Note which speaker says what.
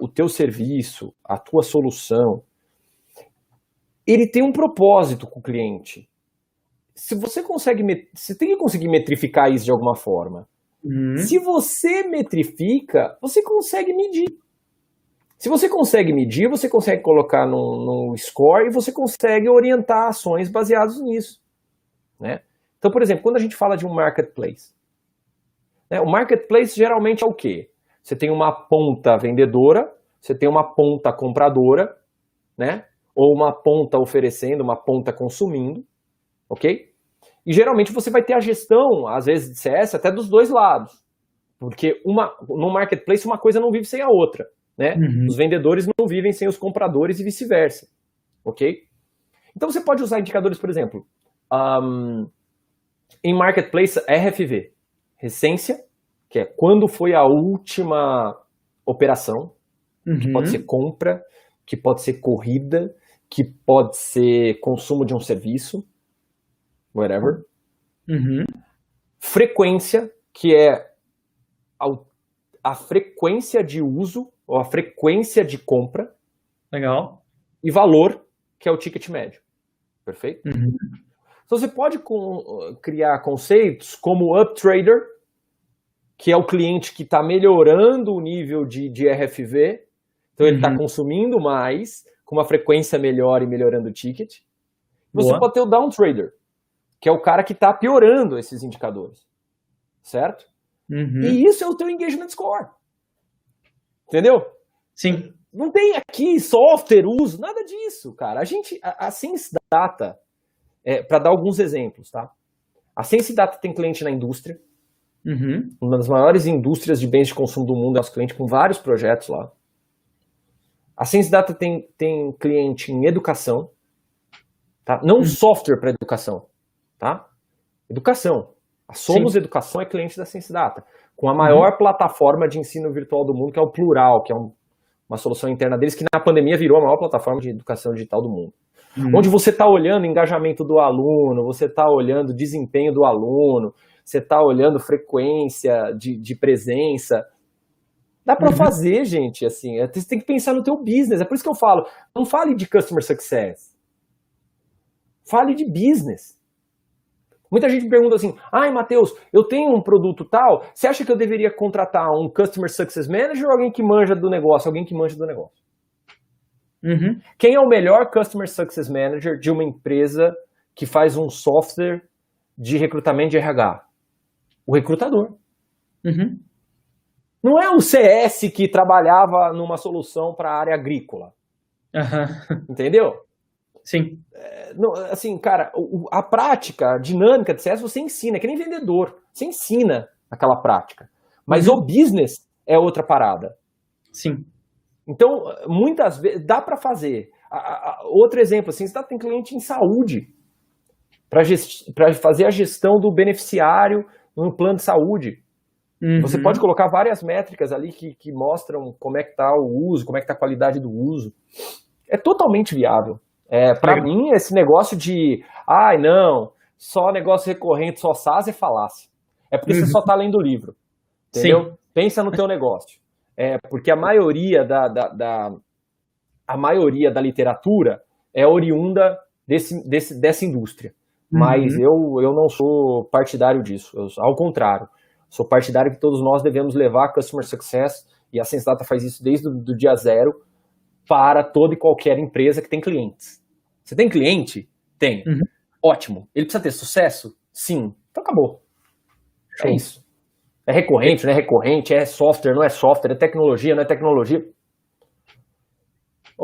Speaker 1: o teu serviço, a tua solução, ele tem um propósito com o cliente. Se você consegue, você tem que conseguir metrificar isso de alguma forma. Uhum. Se você metrifica, você consegue medir. Se você consegue medir, você consegue colocar no, no score e você consegue orientar ações baseadas nisso. Né? Então, por exemplo, quando a gente fala de um marketplace, né, o marketplace geralmente é o quê? Você tem uma ponta vendedora, você tem uma ponta compradora, né? Ou uma ponta oferecendo, uma ponta consumindo, ok? E geralmente você vai ter a gestão, às vezes de CS, até dos dois lados. Porque uma, no marketplace uma coisa não vive sem a outra. Né? Uhum. Os vendedores não vivem sem os compradores e vice-versa. Ok? Então você pode usar indicadores, por exemplo, um, em marketplace RFV, recência, que é quando foi a última operação, uhum. que pode ser compra, que pode ser corrida, que pode ser consumo de um serviço, whatever. Uhum. Frequência, que é a, a, frequência de uso ou a frequência de compra.
Speaker 2: Legal.
Speaker 1: E valor, que é o ticket médio. Perfeito? Uhum. Então você pode com, criar conceitos como o uptrader, que é o cliente que está melhorando o nível de, de RFV, então ele está uhum. consumindo mais, com uma frequência melhor e melhorando o ticket. Você Boa. pode ter o downtrader, que é o cara que está piorando esses indicadores. Certo? Uhum. E isso é o teu engagement score. Entendeu?
Speaker 2: Sim.
Speaker 1: Não tem aqui software, uso, nada disso, cara. A gente, a, a Sense Data, é, para dar alguns exemplos, tá? A Sense Data tem cliente na indústria, uhum. uma das maiores indústrias de bens de consumo do mundo, é nosso cliente com vários projetos lá. A Sense Data tem, tem cliente em educação, tá? Não uhum. software para educação, tá? Educação. A Somos Sim. Educação é cliente da Sense Data, com a maior uhum. plataforma de ensino virtual do mundo, que é o Plural, que é um, uma solução interna deles, que na pandemia virou a maior plataforma de educação digital do mundo. Uhum. Onde você está olhando engajamento do aluno, você está olhando desempenho do aluno, você está olhando frequência de, de presença. Dá para uhum. fazer, gente, assim. É, você tem que pensar no teu business. É por isso que eu falo, não fale de customer success. Fale de business. Muita gente me pergunta assim: ai, Matheus, eu tenho um produto tal, você acha que eu deveria contratar um Customer Success Manager ou alguém que manja do negócio? Alguém que manja do negócio. Uhum. Quem é o melhor Customer Success Manager de uma empresa que faz um software de recrutamento de RH? O recrutador. Uhum. Não é o CS que trabalhava numa solução para a área agrícola. Uhum. Entendeu?
Speaker 2: Sim.
Speaker 1: É, não, assim, cara, a prática, a dinâmica de CS você ensina, é que nem vendedor. Você ensina aquela prática. Mas uhum. o business é outra parada.
Speaker 2: Sim.
Speaker 1: Então, muitas vezes, dá para fazer. A, a, outro exemplo, assim, você tá, tem cliente em saúde para fazer a gestão do beneficiário no plano de saúde. Uhum. Você pode colocar várias métricas ali que, que mostram como é que está o uso, como é que está a qualidade do uso. É totalmente viável. É, para mim, esse negócio de, ai, não, só negócio recorrente, só SaaS é falácia. É porque uhum. você só está lendo o livro. Entendeu? Sim. Pensa no teu negócio. É, porque a maioria da, da, da, a maioria da literatura é oriunda desse, desse, dessa indústria. Mas uhum. eu, eu não sou partidário disso. Eu, ao contrário, sou partidário que todos nós devemos levar Customer Success, e a Sensata faz isso desde o dia zero, para toda e qualquer empresa que tem clientes. Você tem cliente? Tem. Uhum. Ótimo. Ele precisa ter sucesso? Sim. Então acabou. É Show. É isso. É recorrente, não é recorrente, é software, não é software, é tecnologia, não é tecnologia.